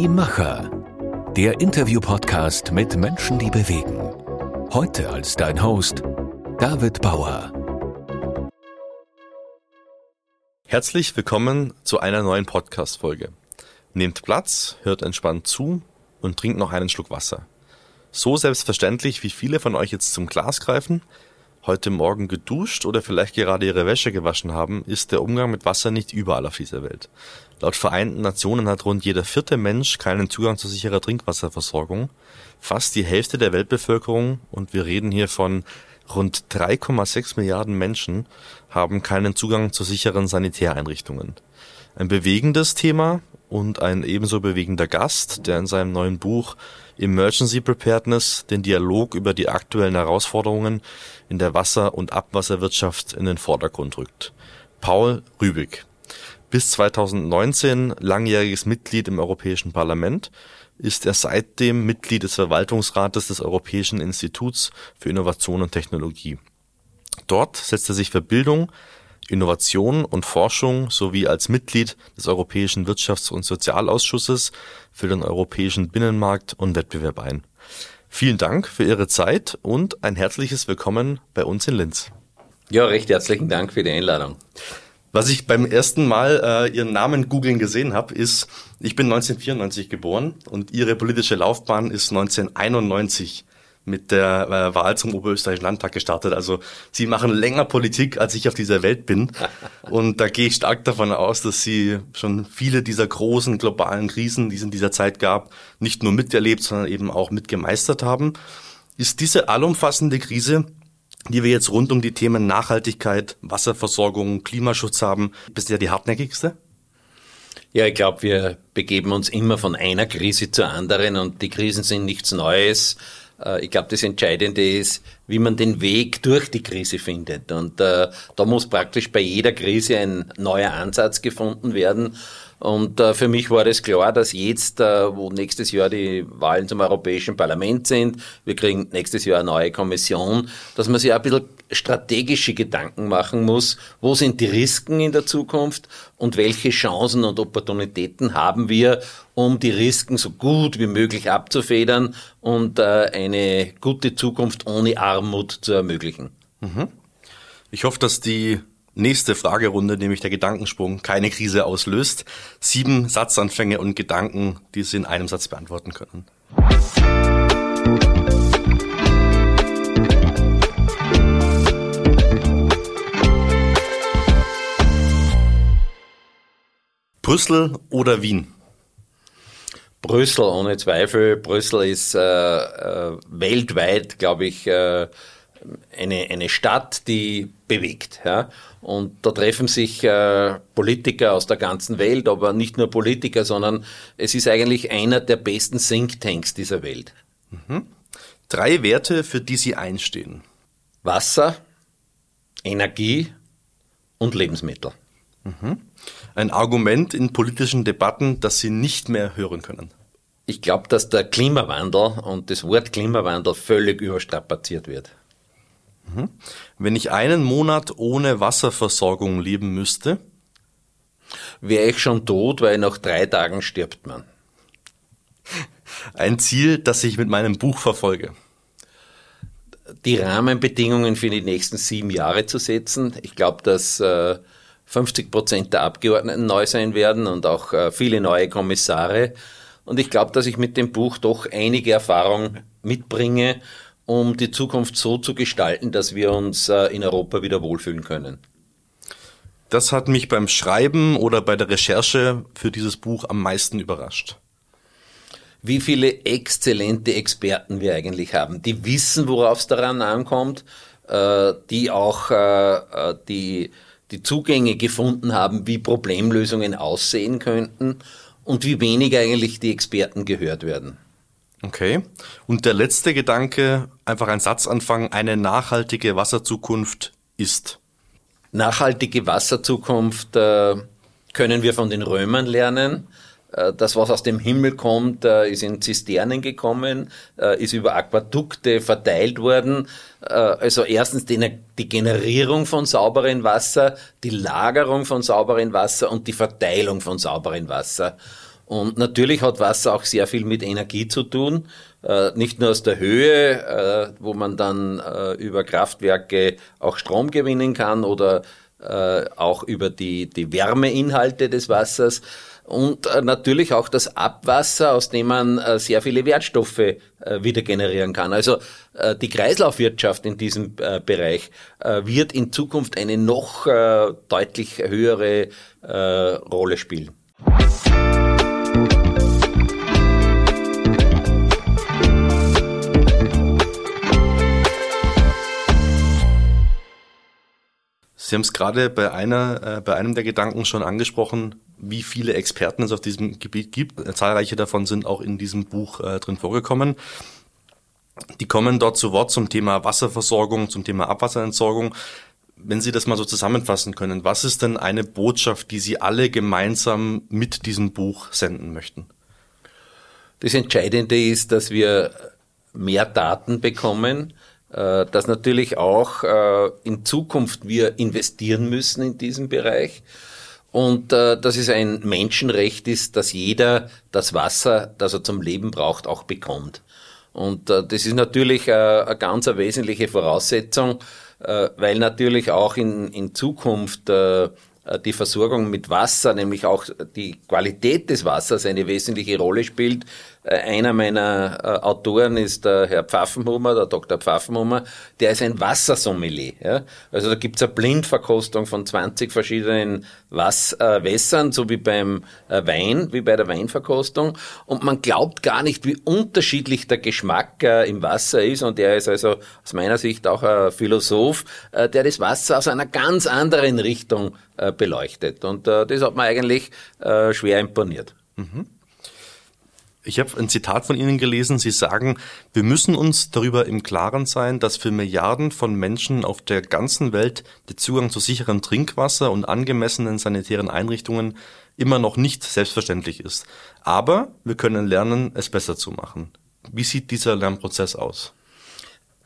Die Macher. Der Interview-Podcast mit Menschen, die bewegen. Heute als dein Host David Bauer. Herzlich willkommen zu einer neuen Podcast-Folge. Nehmt Platz, hört entspannt zu und trinkt noch einen Schluck Wasser. So selbstverständlich, wie viele von euch jetzt zum Glas greifen, heute Morgen geduscht oder vielleicht gerade ihre Wäsche gewaschen haben, ist der Umgang mit Wasser nicht überall auf dieser Welt. Laut Vereinten Nationen hat rund jeder vierte Mensch keinen Zugang zu sicherer Trinkwasserversorgung. Fast die Hälfte der Weltbevölkerung, und wir reden hier von rund 3,6 Milliarden Menschen, haben keinen Zugang zu sicheren Sanitäreinrichtungen. Ein bewegendes Thema und ein ebenso bewegender Gast, der in seinem neuen Buch Emergency Preparedness den Dialog über die aktuellen Herausforderungen in der Wasser- und Abwasserwirtschaft in den Vordergrund rückt. Paul Rübig. Bis 2019 langjähriges Mitglied im Europäischen Parlament, ist er seitdem Mitglied des Verwaltungsrates des Europäischen Instituts für Innovation und Technologie. Dort setzt er sich für Bildung, Innovation und Forschung sowie als Mitglied des Europäischen Wirtschafts- und Sozialausschusses für den europäischen Binnenmarkt und Wettbewerb ein. Vielen Dank für Ihre Zeit und ein herzliches Willkommen bei uns in Linz. Ja, recht herzlichen Dank für die Einladung. Was ich beim ersten Mal äh, Ihren Namen googeln gesehen habe, ist, ich bin 1994 geboren und Ihre politische Laufbahn ist 1991 mit der äh, Wahl zum Oberösterreichischen Landtag gestartet. Also Sie machen länger Politik, als ich auf dieser Welt bin. Und da gehe ich stark davon aus, dass Sie schon viele dieser großen globalen Krisen, die es in dieser Zeit gab, nicht nur miterlebt, sondern eben auch mitgemeistert haben. Ist diese allumfassende Krise die wir jetzt rund um die Themen Nachhaltigkeit, Wasserversorgung, Klimaschutz haben, bisher die hartnäckigste? Ja, ich glaube, wir begeben uns immer von einer Krise zur anderen und die Krisen sind nichts Neues. Äh, ich glaube, das Entscheidende ist, wie man den Weg durch die Krise findet. Und äh, da muss praktisch bei jeder Krise ein neuer Ansatz gefunden werden. Und äh, für mich war es klar, dass jetzt, äh, wo nächstes Jahr die Wahlen zum Europäischen Parlament sind, wir kriegen nächstes Jahr eine neue Kommission, dass man sich ein bisschen strategische Gedanken machen muss, wo sind die Risiken in der Zukunft und welche Chancen und Opportunitäten haben wir, um die Risiken so gut wie möglich abzufedern und äh, eine gute Zukunft ohne Armut zu ermöglichen. Mhm. Ich hoffe, dass die nächste Fragerunde, nämlich der Gedankensprung, keine Krise auslöst. Sieben Satzanfänge und Gedanken, die Sie in einem Satz beantworten können. Brüssel oder Wien? Brüssel, ohne Zweifel. Brüssel ist äh, äh, weltweit, glaube ich, äh, eine, eine Stadt, die bewegt. Ja? Und da treffen sich äh, Politiker aus der ganzen Welt, aber nicht nur Politiker, sondern es ist eigentlich einer der besten Thinktanks dieser Welt. Mhm. Drei Werte, für die Sie einstehen. Wasser, Energie und Lebensmittel. Mhm. Ein Argument in politischen Debatten, das Sie nicht mehr hören können. Ich glaube, dass der Klimawandel und das Wort Klimawandel völlig überstrapaziert wird. Mhm. Wenn ich einen Monat ohne Wasserversorgung leben müsste? Wäre ich schon tot, weil nach drei Tagen stirbt man. Ein Ziel, das ich mit meinem Buch verfolge. Die Rahmenbedingungen für die nächsten sieben Jahre zu setzen. Ich glaube, dass äh, 50 Prozent der Abgeordneten neu sein werden und auch äh, viele neue Kommissare. Und ich glaube, dass ich mit dem Buch doch einige Erfahrung mitbringe um die Zukunft so zu gestalten, dass wir uns äh, in Europa wieder wohlfühlen können? Das hat mich beim Schreiben oder bei der Recherche für dieses Buch am meisten überrascht. Wie viele exzellente Experten wir eigentlich haben, die wissen, worauf es daran ankommt, äh, die auch äh, die, die Zugänge gefunden haben, wie Problemlösungen aussehen könnten und wie wenig eigentlich die Experten gehört werden. Okay. Und der letzte Gedanke, einfach ein Satzanfang, eine nachhaltige Wasserzukunft ist. Nachhaltige Wasserzukunft äh, können wir von den Römern lernen. Äh, das, was aus dem Himmel kommt, äh, ist in Zisternen gekommen, äh, ist über Aquädukte verteilt worden. Also erstens die Generierung von sauberem Wasser, die Lagerung von sauberem Wasser und die Verteilung von sauberem Wasser. Und natürlich hat Wasser auch sehr viel mit Energie zu tun. Äh, nicht nur aus der Höhe, äh, wo man dann äh, über Kraftwerke auch Strom gewinnen kann oder äh, auch über die, die Wärmeinhalte des Wassers und äh, natürlich auch das Abwasser, aus dem man äh, sehr viele Wertstoffe wieder generieren kann. Also die Kreislaufwirtschaft in diesem Bereich wird in Zukunft eine noch deutlich höhere Rolle spielen. Sie haben es gerade bei einer, äh, bei einem der Gedanken schon angesprochen, wie viele Experten es auf diesem Gebiet gibt. Zahlreiche davon sind auch in diesem Buch äh, drin vorgekommen. Die kommen dort zu Wort zum Thema Wasserversorgung, zum Thema Abwasserentsorgung. Wenn Sie das mal so zusammenfassen können, was ist denn eine Botschaft, die Sie alle gemeinsam mit diesem Buch senden möchten? Das Entscheidende ist, dass wir mehr Daten bekommen, dass natürlich auch äh, in Zukunft wir investieren müssen in diesem Bereich und äh, dass es ein Menschenrecht ist, dass jeder das Wasser, das er zum Leben braucht, auch bekommt. Und das ist natürlich eine ganz wesentliche Voraussetzung, weil natürlich auch in Zukunft die Versorgung mit Wasser, nämlich auch die Qualität des Wassers eine wesentliche Rolle spielt, äh, einer meiner äh, Autoren ist der Herr Pfaffenhummer, der Dr. Pfaffenhummer, der ist ein Wassersommelier. Ja? Also da gibt's eine Blindverkostung von 20 verschiedenen Was äh, Wässern, so wie beim äh, Wein, wie bei der Weinverkostung. Und man glaubt gar nicht, wie unterschiedlich der Geschmack äh, im Wasser ist. Und er ist also aus meiner Sicht auch ein Philosoph, äh, der das Wasser aus einer ganz anderen Richtung äh, beleuchtet. Und äh, das hat mir eigentlich äh, schwer imponiert. Mhm. Ich habe ein Zitat von Ihnen gelesen. Sie sagen, wir müssen uns darüber im Klaren sein, dass für Milliarden von Menschen auf der ganzen Welt der Zugang zu sicherem Trinkwasser und angemessenen sanitären Einrichtungen immer noch nicht selbstverständlich ist. Aber wir können lernen, es besser zu machen. Wie sieht dieser Lernprozess aus?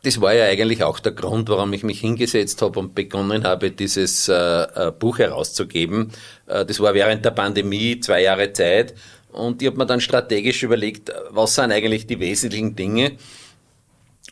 Das war ja eigentlich auch der Grund, warum ich mich hingesetzt habe und begonnen habe, dieses äh, äh Buch herauszugeben. Äh, das war während der Pandemie, zwei Jahre Zeit. Und ich habe mir dann strategisch überlegt, was sind eigentlich die wesentlichen Dinge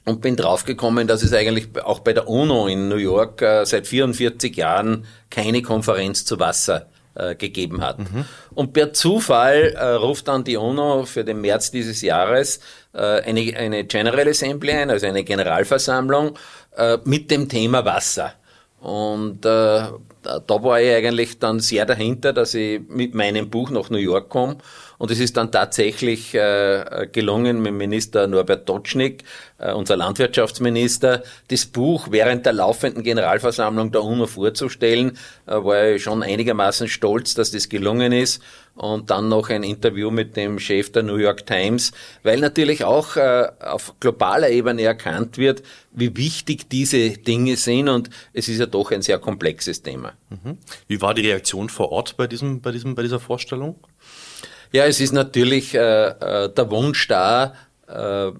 und bin draufgekommen, dass es eigentlich auch bei der UNO in New York äh, seit 44 Jahren keine Konferenz zu Wasser äh, gegeben hat. Mhm. Und per Zufall äh, ruft dann die UNO für den März dieses Jahres äh, eine, eine General Assembly ein, also eine Generalversammlung äh, mit dem Thema Wasser. Und äh, da war ich eigentlich dann sehr dahinter, dass ich mit meinem Buch nach New York komme und es ist dann tatsächlich äh, gelungen, mit Minister Norbert Totschnig, äh, unser Landwirtschaftsminister, das Buch während der laufenden Generalversammlung der UNO vorzustellen. Äh, war ich schon einigermaßen stolz, dass das gelungen ist. Und dann noch ein Interview mit dem Chef der New York Times, weil natürlich auch äh, auf globaler Ebene erkannt wird, wie wichtig diese Dinge sind. Und es ist ja doch ein sehr komplexes Thema. Mhm. Wie war die Reaktion vor Ort bei diesem, bei diesem, bei dieser Vorstellung? Ja, es ist natürlich äh, äh, der Wunsch da, äh,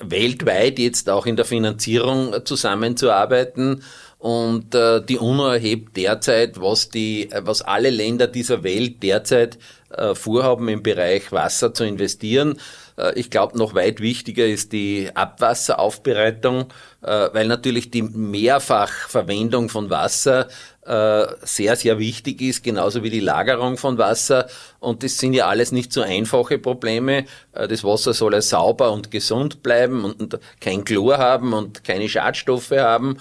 weltweit jetzt auch in der Finanzierung zusammenzuarbeiten. Und äh, die UNO erhebt derzeit, was die, was alle Länder dieser Welt derzeit äh, vorhaben, im Bereich Wasser zu investieren. Äh, ich glaube, noch weit wichtiger ist die Abwasseraufbereitung, äh, weil natürlich die Mehrfachverwendung von Wasser sehr, sehr wichtig ist, genauso wie die Lagerung von Wasser. Und das sind ja alles nicht so einfache Probleme. Das Wasser soll ja sauber und gesund bleiben und kein Chlor haben und keine Schadstoffe haben.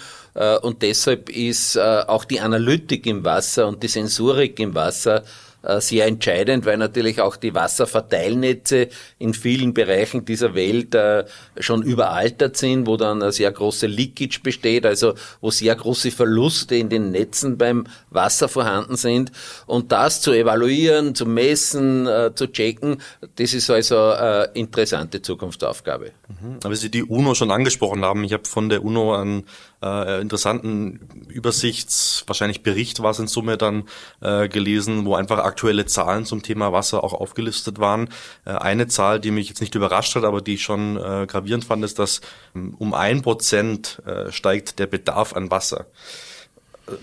Und deshalb ist auch die Analytik im Wasser und die Sensorik im Wasser äh, sehr entscheidend, weil natürlich auch die Wasserverteilnetze in vielen Bereichen dieser Welt äh, schon überaltert sind, wo dann eine sehr große Leakage besteht, also wo sehr große Verluste in den Netzen beim Wasser vorhanden sind. Und das zu evaluieren, zu messen, äh, zu checken, das ist also eine interessante Zukunftsaufgabe. Mhm. Aber Sie die UNO schon angesprochen haben, ich habe von der UNO einen äh, interessanten Übersichts, wahrscheinlich Bericht war es in Summe dann äh, gelesen, wo einfach aktuelle Zahlen zum Thema Wasser auch aufgelistet waren. Äh, eine Zahl, die mich jetzt nicht überrascht hat, aber die ich schon äh, gravierend fand, ist, dass ähm, um ein Prozent äh, steigt der Bedarf an Wasser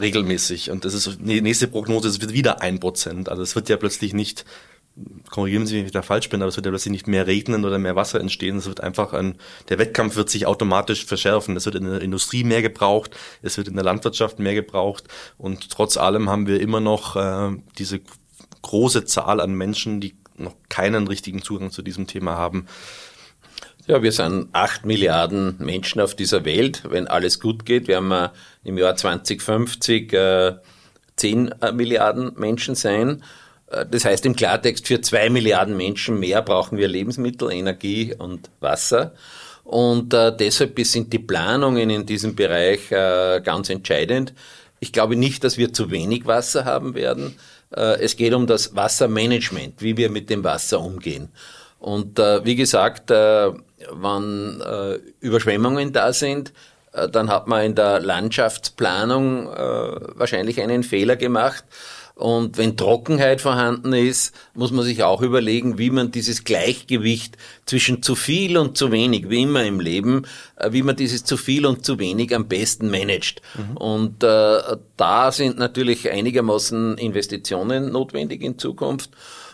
regelmäßig. Und das ist die nächste Prognose, es wird wieder ein Prozent. Also es wird ja plötzlich nicht korrigieren Sie mich, wenn ich da falsch bin, aber es wird ja plötzlich nicht mehr regnen oder mehr Wasser entstehen. Es wird einfach ein, der Wettkampf wird sich automatisch verschärfen. Es wird in der Industrie mehr gebraucht, es wird in der Landwirtschaft mehr gebraucht und trotz allem haben wir immer noch äh, diese große Zahl an Menschen, die noch keinen richtigen Zugang zu diesem Thema haben. Ja, wir sind acht Milliarden Menschen auf dieser Welt. Wenn alles gut geht, wir im Jahr 2050 äh, zehn äh, Milliarden Menschen sein. Äh, das heißt im Klartext, für zwei Milliarden Menschen mehr brauchen wir Lebensmittel, Energie und Wasser. Und äh, deshalb sind die Planungen in diesem Bereich äh, ganz entscheidend. Ich glaube nicht, dass wir zu wenig Wasser haben werden. Äh, es geht um das Wassermanagement, wie wir mit dem Wasser umgehen. Und äh, wie gesagt, äh, wenn äh, Überschwemmungen da sind, äh, dann hat man in der Landschaftsplanung äh, wahrscheinlich einen Fehler gemacht. Und wenn Trockenheit vorhanden ist, muss man sich auch überlegen, wie man dieses Gleichgewicht zwischen zu viel und zu wenig, wie immer im Leben, äh, wie man dieses zu viel und zu wenig am besten managt. Mhm. Und äh, da sind natürlich einigermaßen Investitionen notwendig in Zukunft.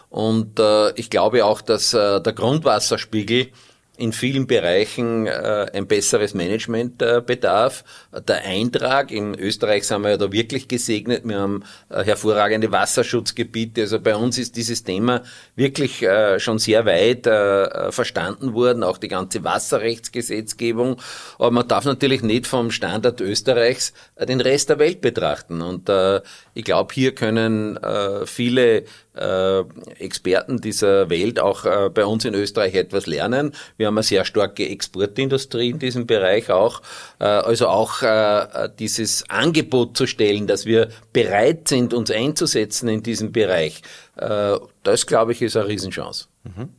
Und äh, ich glaube auch, dass äh, der Grundwasserspiegel in vielen Bereichen äh, ein besseres Management äh, bedarf. Der Eintrag, in Österreich sind wir ja da wirklich gesegnet, wir haben äh, hervorragende Wasserschutzgebiete, also bei uns ist dieses Thema wirklich äh, schon sehr weit äh, verstanden worden, auch die ganze Wasserrechtsgesetzgebung, aber man darf natürlich nicht vom Standard Österreichs äh, den Rest der Welt betrachten. Und äh, ich glaube, hier können äh, viele äh, Experten dieser Welt auch äh, bei uns in Österreich etwas lernen. Wir haben eine sehr starke Exportindustrie in diesem Bereich auch. Äh, also auch äh, dieses Angebot zu stellen, dass wir bereit sind, uns einzusetzen in diesem Bereich, äh, das glaube ich ist eine Riesenchance. Mhm.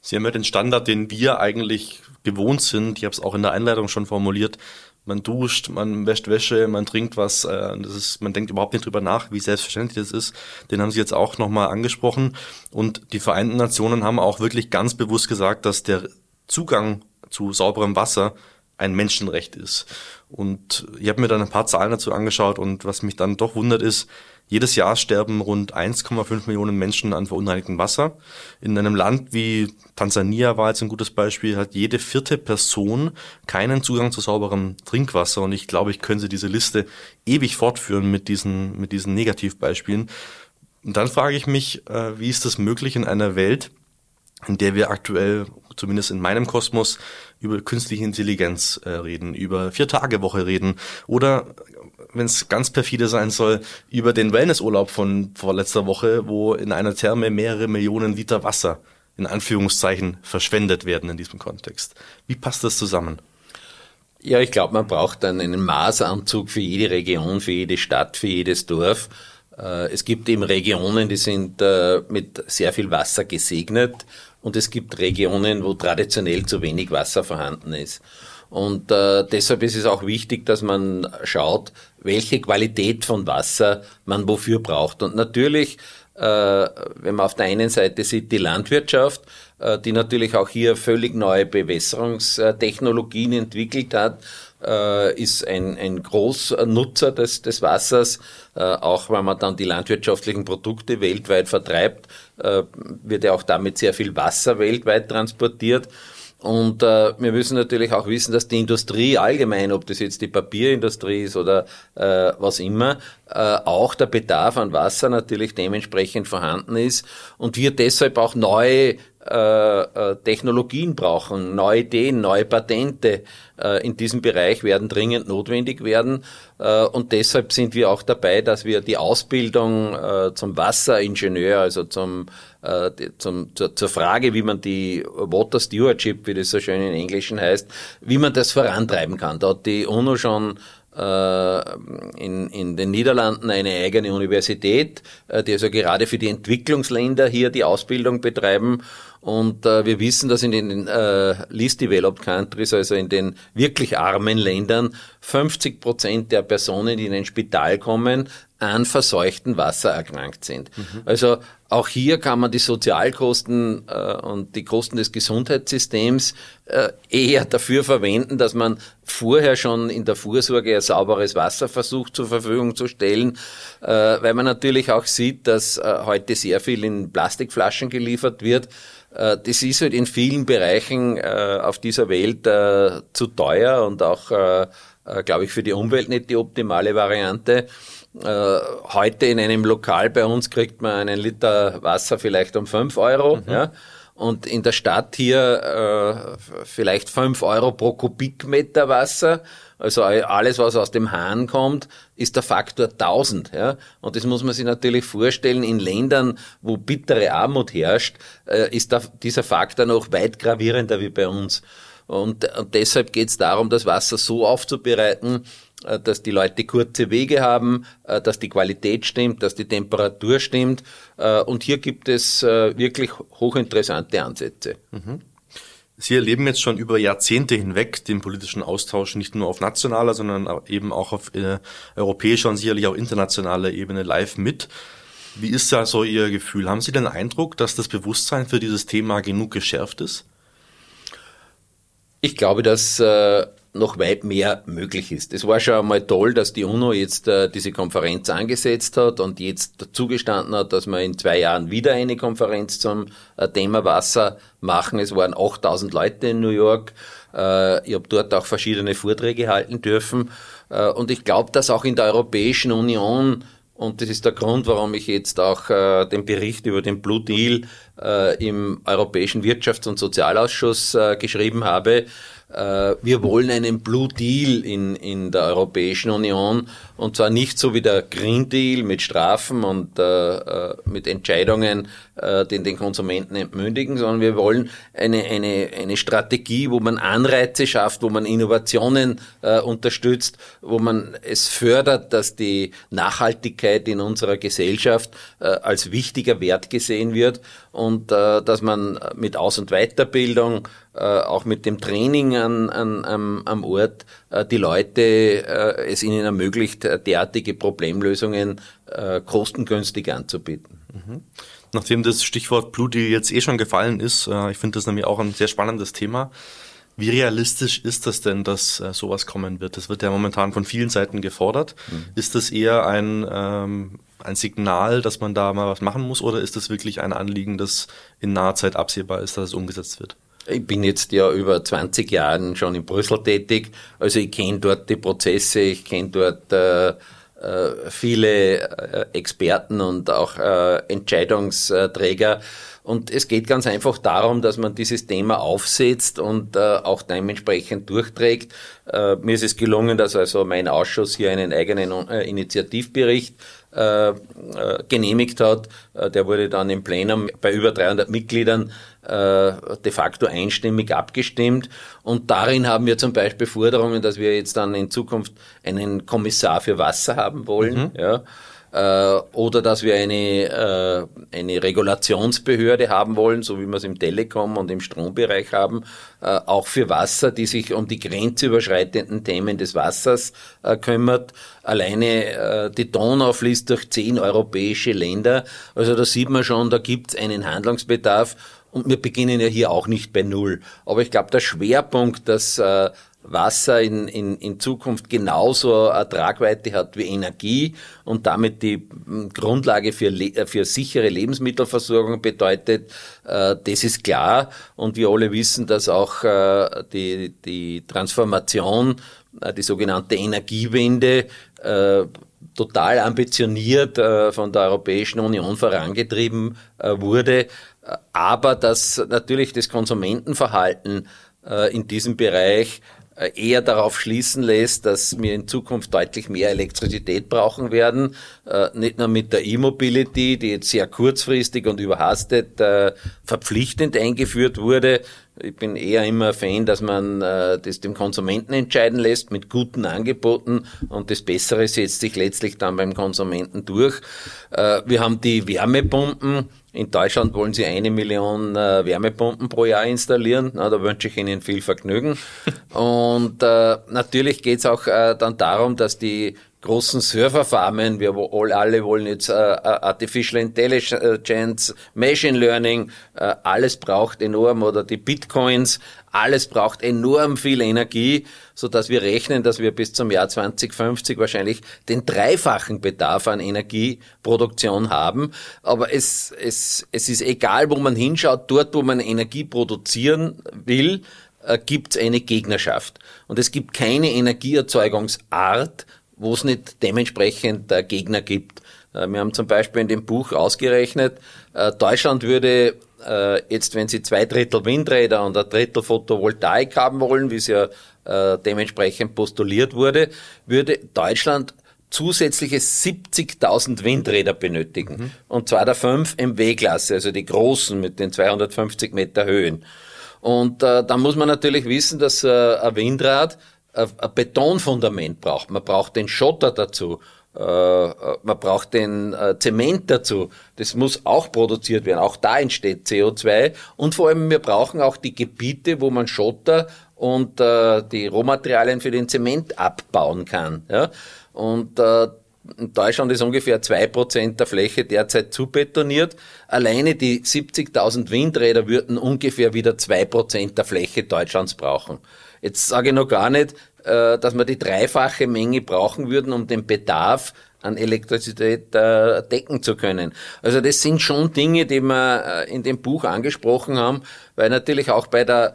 Sie haben ja den Standard, den wir eigentlich gewohnt sind, ich habe es auch in der Einleitung schon formuliert, man duscht, man wäscht Wäsche, man trinkt was, äh, das ist, man denkt überhaupt nicht drüber nach, wie selbstverständlich das ist. Den haben Sie jetzt auch nochmal angesprochen. Und die Vereinten Nationen haben auch wirklich ganz bewusst gesagt, dass der Zugang zu sauberem Wasser ein Menschenrecht ist. Und ich habe mir dann ein paar Zahlen dazu angeschaut und was mich dann doch wundert ist, jedes Jahr sterben rund 1,5 Millionen Menschen an verunreinigtem Wasser. In einem Land wie Tansania war jetzt ein gutes Beispiel, hat jede vierte Person keinen Zugang zu sauberem Trinkwasser. Und ich glaube, ich könnte diese Liste ewig fortführen mit diesen, mit diesen Negativbeispielen. Und dann frage ich mich, äh, wie ist das möglich in einer Welt, in der wir aktuell, zumindest in meinem Kosmos, über künstliche Intelligenz äh, reden, über Vier-Tage-Woche reden oder wenn es ganz perfide sein soll, über den Wellnessurlaub von vorletzter Woche, wo in einer Therme mehrere Millionen Liter Wasser in Anführungszeichen verschwendet werden in diesem Kontext. Wie passt das zusammen? Ja, ich glaube, man braucht dann einen Maßanzug für jede Region, für jede Stadt, für jedes Dorf. Äh, es gibt eben Regionen, die sind äh, mit sehr viel Wasser gesegnet und es gibt Regionen, wo traditionell zu wenig Wasser vorhanden ist. Und äh, deshalb ist es auch wichtig, dass man schaut, welche Qualität von Wasser man wofür braucht. Und natürlich, äh, wenn man auf der einen Seite sieht, die Landwirtschaft, äh, die natürlich auch hier völlig neue Bewässerungstechnologien entwickelt hat, äh, ist ein, ein Großnutzer des, des Wassers, äh, auch wenn man dann die landwirtschaftlichen Produkte weltweit vertreibt, äh, wird ja auch damit sehr viel Wasser weltweit transportiert. Und äh, wir müssen natürlich auch wissen, dass die Industrie allgemein, ob das jetzt die Papierindustrie ist oder äh, was immer, äh, auch der Bedarf an Wasser natürlich dementsprechend vorhanden ist und wir deshalb auch neue Technologien brauchen, neue Ideen, neue Patente äh, in diesem Bereich werden dringend notwendig werden. Äh, und deshalb sind wir auch dabei, dass wir die Ausbildung äh, zum Wasseringenieur, also zum, äh, zum, zur, zur Frage, wie man die Water Stewardship, wie das so schön in Englischen heißt, wie man das vorantreiben kann. Da hat die UNO schon in, in den Niederlanden eine eigene Universität, die also gerade für die Entwicklungsländer hier die Ausbildung betreiben. Und äh, wir wissen, dass in den äh, least developed countries, also in den wirklich armen Ländern, 50 Prozent der Personen, die in ein Spital kommen, an verseuchten Wasser erkrankt sind. Mhm. Also auch hier kann man die Sozialkosten äh, und die Kosten des Gesundheitssystems äh, eher dafür verwenden, dass man vorher schon in der Vorsorge ein sauberes Wasser versucht zur Verfügung zu stellen, äh, weil man natürlich auch sieht, dass äh, heute sehr viel in Plastikflaschen geliefert wird. Äh, das ist halt in vielen Bereichen äh, auf dieser Welt zu teuer und auch, glaube ich, für die Umwelt nicht die optimale Variante. Äh, heute in einem Lokal bei uns kriegt man einen Liter Wasser vielleicht um fünf Euro. Mhm. Ja, und in der Stadt hier äh, vielleicht fünf Euro pro Kubikmeter Wasser. Also alles, was aus dem Hahn kommt, ist der Faktor 1000. Ja? Und das muss man sich natürlich vorstellen, in Ländern, wo bittere Armut herrscht, äh, ist dieser Faktor noch weit gravierender wie bei uns. Und, und deshalb geht es darum, das Wasser so aufzubereiten, äh, dass die Leute kurze Wege haben, äh, dass die Qualität stimmt, dass die Temperatur stimmt. Und hier gibt es wirklich hochinteressante Ansätze. Mhm. Sie erleben jetzt schon über Jahrzehnte hinweg den politischen Austausch nicht nur auf nationaler, sondern eben auch auf äh, europäischer und sicherlich auch internationaler Ebene live mit. Wie ist da so Ihr Gefühl? Haben Sie den Eindruck, dass das Bewusstsein für dieses Thema genug geschärft ist? Ich glaube, dass äh, noch weit mehr möglich ist. Es war schon einmal toll, dass die UNO jetzt äh, diese Konferenz angesetzt hat und jetzt zugestanden hat, dass wir in zwei Jahren wieder eine Konferenz zum äh, Thema Wasser machen. Es waren 8000 Leute in New York. Äh, ich habe dort auch verschiedene Vorträge halten dürfen. Äh, und ich glaube, dass auch in der Europäischen Union und das ist der Grund, warum ich jetzt auch äh, den Bericht über den Blue Deal äh, im Europäischen Wirtschafts- und Sozialausschuss äh, geschrieben habe, wir wollen einen Blue Deal in, in der Europäischen Union und zwar nicht so wie der Green Deal mit Strafen und äh, äh mit Entscheidungen, äh, die den Konsumenten entmündigen, sondern wir wollen eine, eine, eine Strategie, wo man Anreize schafft, wo man Innovationen äh, unterstützt, wo man es fördert, dass die Nachhaltigkeit in unserer Gesellschaft äh, als wichtiger Wert gesehen wird und äh, dass man mit Aus- und Weiterbildung, äh, auch mit dem Training an, an, am, am Ort, die Leute äh, es ihnen ermöglicht, äh, derartige Problemlösungen äh, kostengünstig anzubieten. Mhm. Nachdem das Stichwort Blue Deal jetzt eh schon gefallen ist, äh, ich finde das nämlich auch ein sehr spannendes Thema. Wie realistisch ist das denn, dass äh, sowas kommen wird? Das wird ja momentan von vielen Seiten gefordert. Mhm. Ist das eher ein, ähm, ein Signal, dass man da mal was machen muss, oder ist das wirklich ein Anliegen, das in naher Zeit absehbar ist, dass es umgesetzt wird? Ich bin jetzt ja über 20 Jahren schon in Brüssel tätig, also ich kenne dort die Prozesse, ich kenne dort äh, äh, viele äh, Experten und auch äh, Entscheidungsträger. Und es geht ganz einfach darum, dass man dieses Thema aufsetzt und äh, auch dementsprechend durchträgt. Äh, mir ist es gelungen, dass also mein Ausschuss hier einen eigenen äh, Initiativbericht äh, äh, genehmigt hat. Äh, der wurde dann im Plenum bei über 300 Mitgliedern äh, de facto einstimmig abgestimmt. Und darin haben wir zum Beispiel Forderungen, dass wir jetzt dann in Zukunft einen Kommissar für Wasser haben wollen. Mhm. Ja oder dass wir eine, äh, eine Regulationsbehörde haben wollen, so wie wir es im Telekom und im Strombereich haben, äh, auch für Wasser, die sich um die grenzüberschreitenden Themen des Wassers äh, kümmert. Alleine äh, die Donau fließt durch zehn europäische Länder. Also da sieht man schon, da gibt es einen Handlungsbedarf. Und wir beginnen ja hier auch nicht bei Null. Aber ich glaube, der Schwerpunkt, dass äh, Wasser in, in, in Zukunft genauso eine Tragweite hat wie Energie und damit die Grundlage für, für sichere Lebensmittelversorgung bedeutet, äh, das ist klar. Und wir alle wissen, dass auch äh, die, die Transformation, äh, die sogenannte Energiewende, äh, total ambitioniert äh, von der Europäischen Union vorangetrieben äh, wurde, aber dass natürlich das Konsumentenverhalten in diesem Bereich äh, eher darauf schließen lässt, dass wir in Zukunft deutlich mehr Elektrizität brauchen werden. Äh, nicht nur mit der E-Mobility, die jetzt sehr kurzfristig und überhastet äh, verpflichtend eingeführt wurde. Ich bin eher immer Fan, dass man das dem Konsumenten entscheiden lässt mit guten Angeboten und das Bessere setzt sich letztlich dann beim Konsumenten durch. wir haben die Wärmepumpen in Deutschland wollen sie eine Million äh, Wärmepumpen pro Jahr installieren. Na, da wünsche ich Ihnen viel Vergnügen. Und äh, natürlich geht es auch äh, dann darum, dass die großen Serverfarmen, wir alle wollen jetzt äh, Artificial Intelligence, Machine Learning, äh, alles braucht enorm oder die Bitcoins, alles braucht enorm viel Energie, so dass wir rechnen, dass wir bis zum Jahr 2050 wahrscheinlich den dreifachen Bedarf an Energieproduktion haben. Aber es, es, es ist egal, wo man hinschaut, dort, wo man Energie produzieren will, äh, gibt es eine Gegnerschaft. Und es gibt keine Energieerzeugungsart, wo es nicht dementsprechend äh, Gegner gibt. Äh, wir haben zum Beispiel in dem Buch ausgerechnet, äh, Deutschland würde äh, jetzt, wenn sie zwei Drittel Windräder und ein Drittel Photovoltaik haben wollen, wie es ja äh, dementsprechend postuliert wurde, würde Deutschland zusätzliche 70.000 Windräder benötigen. Mhm. Und zwar der 5 MW-Klasse, also die großen mit den 250 Meter Höhen. Und äh, da muss man natürlich wissen, dass äh, ein Windrad ein Betonfundament braucht. Man braucht den Schotter dazu. Äh, man braucht den äh, Zement dazu. Das muss auch produziert werden. Auch da entsteht CO2. Und vor allem, wir brauchen auch die Gebiete, wo man Schotter und äh, die Rohmaterialien für den Zement abbauen kann. Und in Deutschland ist ungefähr zwei Prozent der Fläche derzeit zubetoniert. Alleine die 70.000 Windräder würden ungefähr wieder zwei Prozent der Fläche Deutschlands brauchen. Jetzt sage ich noch gar nicht, äh, dass wir die dreifache Menge brauchen würden, um den Bedarf an Elektrizität äh, decken zu können. Also das sind schon Dinge, die wir äh, in dem Buch angesprochen haben, weil natürlich auch bei der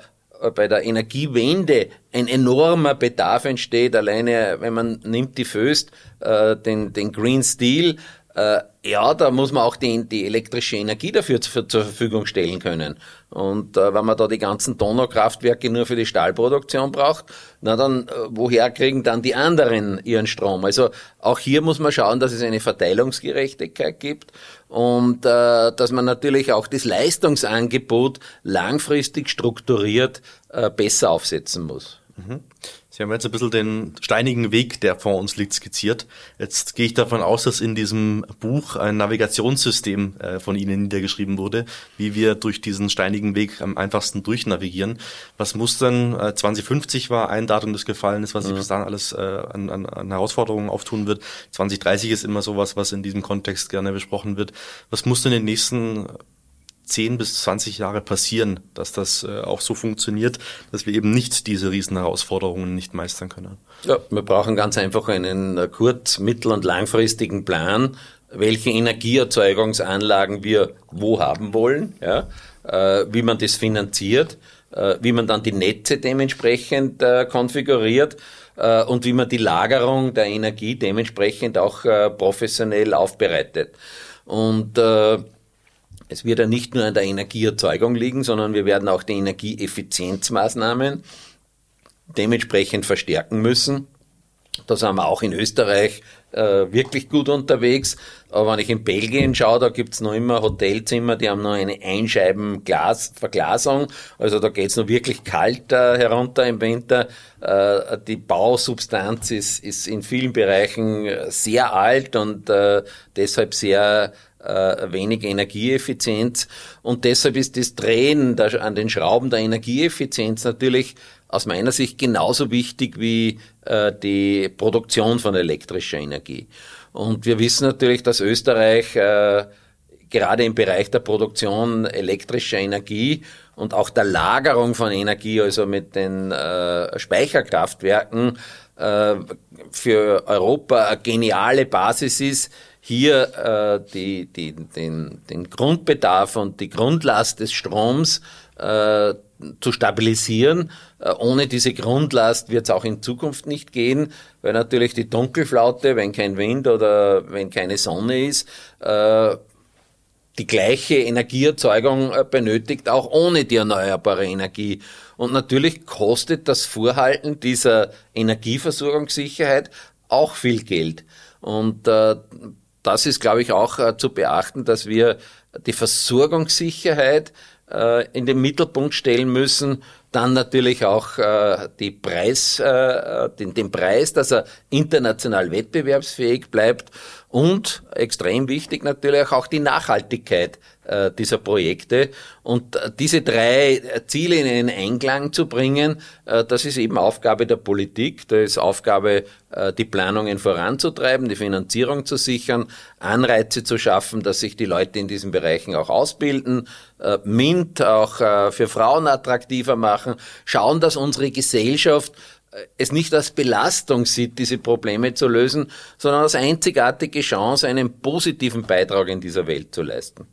bei der Energiewende ein enormer Bedarf entsteht. Alleine, wenn man nimmt die Föst, äh, den, den Green Steel, äh, ja, da muss man auch die, die elektrische Energie dafür zu, zur Verfügung stellen können. Und äh, wenn man da die ganzen Donaukraftwerke nur für die Stahlproduktion braucht, na dann, äh, woher kriegen dann die anderen ihren Strom? Also auch hier muss man schauen, dass es eine Verteilungsgerechtigkeit gibt und äh, dass man natürlich auch das Leistungsangebot langfristig strukturiert äh, besser aufsetzen muss. Mhm. Sie haben jetzt ein bisschen den steinigen Weg, der vor uns liegt, skizziert. Jetzt gehe ich davon aus, dass in diesem Buch ein Navigationssystem äh, von Ihnen niedergeschrieben wurde, wie wir durch diesen steinigen Weg am einfachsten durchnavigieren. Was muss denn, 2050 äh, war ein Datum, das gefallen ist, was sich mhm. bis dahin alles äh, an, an, an Herausforderungen auftun wird. 2030 ist immer sowas, was in diesem Kontext gerne besprochen wird. Was muss denn in den nächsten 10 bis 20 Jahre passieren, dass das äh, auch so funktioniert, dass wir eben nicht diese riesen Herausforderungen nicht meistern können. Ja, wir brauchen ganz einfach einen äh, kurz-, mittel- und langfristigen Plan, welche Energieerzeugungsanlagen wir wo haben wollen, ja, äh, wie man das finanziert, wie man dann die Netze dementsprechend konfiguriert und wie man die Lagerung der Energie dementsprechend auch professionell aufbereitet. Und es wird ja nicht nur an der Energieerzeugung liegen, sondern wir werden auch die Energieeffizienzmaßnahmen dementsprechend verstärken müssen. Da sind wir auch in Österreich äh, wirklich gut unterwegs. Aber wenn ich in Belgien schaue, da gibt's noch immer Hotelzimmer, die haben noch eine Einscheiben-Verglasung. Also da geht's noch wirklich kalt äh, herunter im Winter. Äh, die Bausubstanz ist, ist in vielen Bereichen sehr alt und äh, deshalb sehr äh, wenig Energieeffizienz. Und deshalb ist das Drehen der, an den Schrauben der Energieeffizienz natürlich aus meiner Sicht genauso wichtig wie äh, die Produktion von elektrischer Energie. Und wir wissen natürlich, dass Österreich äh, gerade im Bereich der Produktion elektrischer Energie und auch der Lagerung von Energie, also mit den äh, Speicherkraftwerken, äh, für Europa eine geniale Basis ist, hier äh, die, die, den, den Grundbedarf und die Grundlast des Stroms äh, zu stabilisieren. Äh, ohne diese Grundlast wird es auch in Zukunft nicht gehen, weil natürlich die Dunkelflaute, wenn kein Wind oder wenn keine Sonne ist, äh, die gleiche Energieerzeugung äh, benötigt, auch ohne die erneuerbare Energie. Und natürlich kostet das Vorhalten dieser Energieversorgungssicherheit auch viel Geld. Und äh, das ist, glaube ich, auch äh, zu beachten, dass wir die Versorgungssicherheit äh, in den Mittelpunkt stellen müssen, dann natürlich auch äh, die Preis, äh, den, den Preis, dass er international wettbewerbsfähig bleibt. und extrem wichtig natürlich auch die Nachhaltigkeit äh, dieser Projekte. Und äh, diese drei Ziele in einen Einklang zu bringen, äh, das ist eben Aufgabe der Politik, das ist Aufgabe, äh, die Planungen voranzutreiben, die Finanzierung zu sichern, Anreize zu schaffen, dass sich die Leute in diesen Bereichen auch ausbilden, MINT auch für Frauen attraktiver machen, schauen, dass unsere Gesellschaft es nicht als Belastung sieht, diese Probleme zu lösen, sondern als einzigartige Chance, einen positiven Beitrag in dieser Welt zu leisten.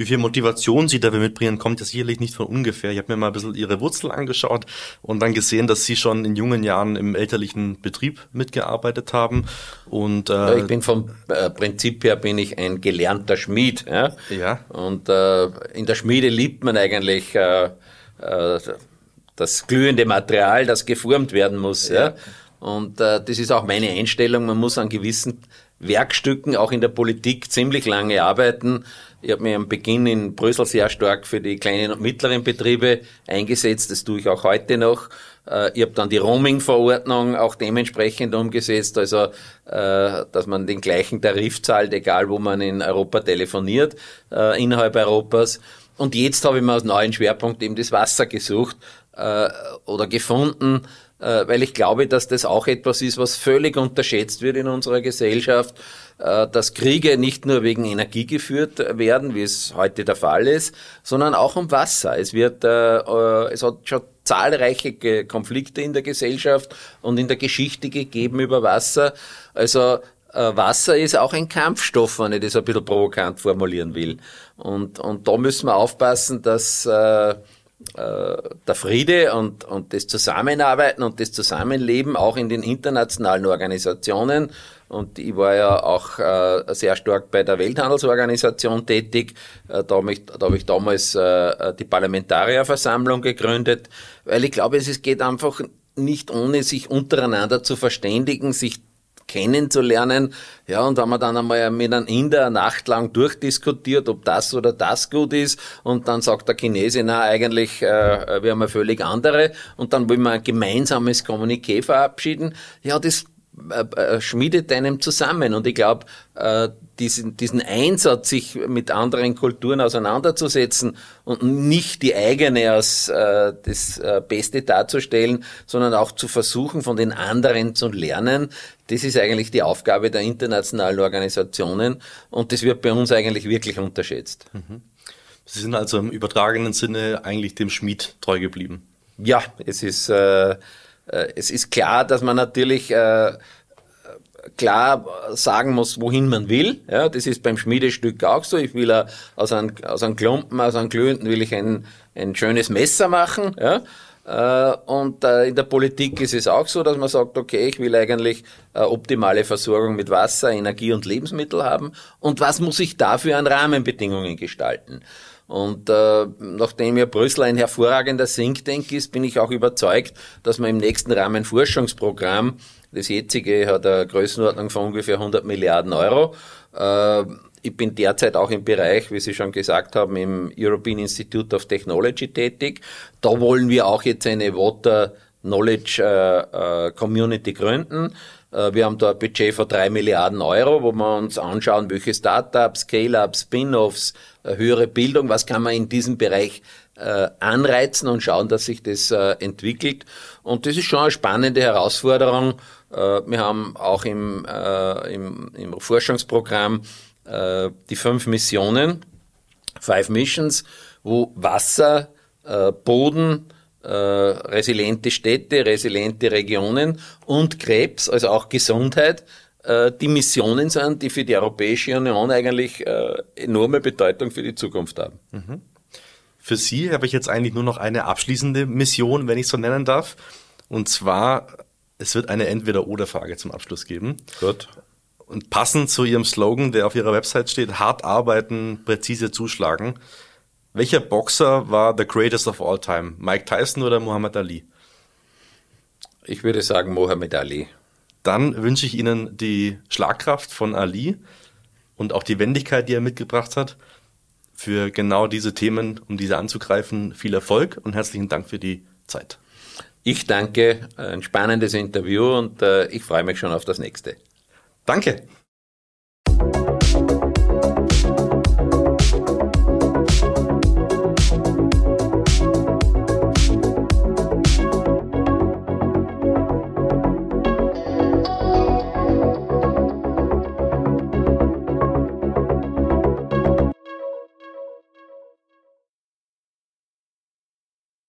Wie viel Motivation Sie dafür mitbringen, kommt ja sicherlich nicht von ungefähr. Ich habe mir mal ein bisschen Ihre Wurzel angeschaut und dann gesehen, dass Sie schon in jungen Jahren im elterlichen Betrieb mitgearbeitet haben. Und, äh, ja, ich bin vom äh, Prinzip her bin ich ein gelernter Schmied. Ja. ja. Und äh, in der Schmiede liebt man eigentlich äh, äh, das glühende Material, das geformt werden muss. Ja. ja. Und äh, das ist auch meine Einstellung. Man muss an gewissen Werkstücken auch in der Politik ziemlich lange arbeiten. Ich habe mich am Beginn in Brüssel sehr stark für die kleinen und mittleren Betriebe eingesetzt. Das tue ich auch heute noch. Äh, ich habe dann die Roaming-Verordnung auch dementsprechend umgesetzt, also äh, dass man den gleichen Tarif zahlt, egal wo man in Europa telefoniert, äh, innerhalb Europas. Und jetzt habe ich mir als neuen Schwerpunkt eben das Wasser gesucht oder gefunden, weil ich glaube, dass das auch etwas ist, was völlig unterschätzt wird in unserer Gesellschaft dass Kriege nicht nur wegen Energie geführt werden, wie es heute der Fall ist, sondern auch um Wasser. Es wird, äh, äh, es hat schon zahlreiche Konflikte in der Gesellschaft und in der Geschichte gegeben über Wasser. Also Wasser ist auch ein Kampfstoff, wenn ich das ein bisschen provokant formulieren will. Und, und da müssen wir aufpassen, dass äh, der Friede und, und das Zusammenarbeiten und das Zusammenleben auch in den internationalen Organisationen und ich war ja auch äh, sehr stark bei der Welthandelsorganisation tätig. Äh, da habe ich, da hab ich damals äh, die Parlamentarierversammlung gegründet, weil ich glaube, es geht einfach nicht ohne sich untereinander zu verständigen, sich kennenzulernen. Ja, und wenn man dann einmal mit einem Inder eine Nacht lang durchdiskutiert, ob das oder das gut ist, und dann sagt der Chinese, na, eigentlich, äh, wir haben eine völlig andere, und dann will man ein gemeinsames Kommuniqué verabschieden. Ja, das äh, äh, schmiedet einem zusammen. Und ich glaube, äh, diesen, diesen Einsatz, sich mit anderen Kulturen auseinanderzusetzen und nicht die eigene als äh, das äh, Beste darzustellen, sondern auch zu versuchen, von den anderen zu lernen, das ist eigentlich die Aufgabe der internationalen Organisationen und das wird bei uns eigentlich wirklich unterschätzt. Mhm. Sie sind also im übertragenen Sinne eigentlich dem Schmied treu geblieben. Ja, es ist äh, äh, es ist klar, dass man natürlich äh, klar sagen muss, wohin man will. Ja, das ist beim Schmiedestück auch so. Ich will aus einem, aus einem Klumpen, aus einem glühenden will ich ein, ein schönes Messer machen. Ja. Äh, und in der Politik ist es auch so, dass man sagt, okay, ich will eigentlich optimale Versorgung mit Wasser, Energie und Lebensmittel haben. Und was muss ich dafür an Rahmenbedingungen gestalten? Und äh, nachdem ja Brüssel ein hervorragender Think Tank ist, bin ich auch überzeugt, dass man im nächsten Rahmenforschungsprogramm, das jetzige hat eine Größenordnung von ungefähr 100 Milliarden Euro, äh, ich bin derzeit auch im Bereich, wie Sie schon gesagt haben, im European Institute of Technology tätig. Da wollen wir auch jetzt eine Water Knowledge äh, äh, Community gründen. Äh, wir haben da ein Budget von drei Milliarden Euro, wo wir uns anschauen, welche Startups, Scale-ups, Spin-offs, äh, höhere Bildung, was kann man in diesem Bereich äh, anreizen und schauen, dass sich das entwickelt. Und das ist schon eine spannende Herausforderung. Wir haben auch im, im, im Forschungsprogramm die fünf Missionen, Five Missions, wo Wasser, Boden, resiliente Städte, resiliente Regionen und Krebs, also auch Gesundheit, äh, die Missionen sind, die für die Europäische Union eigentlich äh, enorme Bedeutung für die Zukunft haben. Mhm. Für Sie habe ich jetzt eigentlich nur noch eine abschließende Mission, wenn ich so nennen darf. Und zwar, es wird eine Entweder-Oder-Frage zum Abschluss geben. Gut. Und passend zu Ihrem Slogan, der auf Ihrer Website steht, hart arbeiten, präzise zuschlagen. Welcher Boxer war the greatest of all time? Mike Tyson oder Muhammad Ali? Ich würde sagen Muhammad Ali. Dann wünsche ich Ihnen die Schlagkraft von Ali und auch die Wendigkeit, die er mitgebracht hat. für genau diese Themen, um diese anzugreifen. Viel Erfolg und herzlichen Dank für die Zeit. Ich danke, ein spannendes Interview und äh, ich freue mich schon auf das nächste. Danke.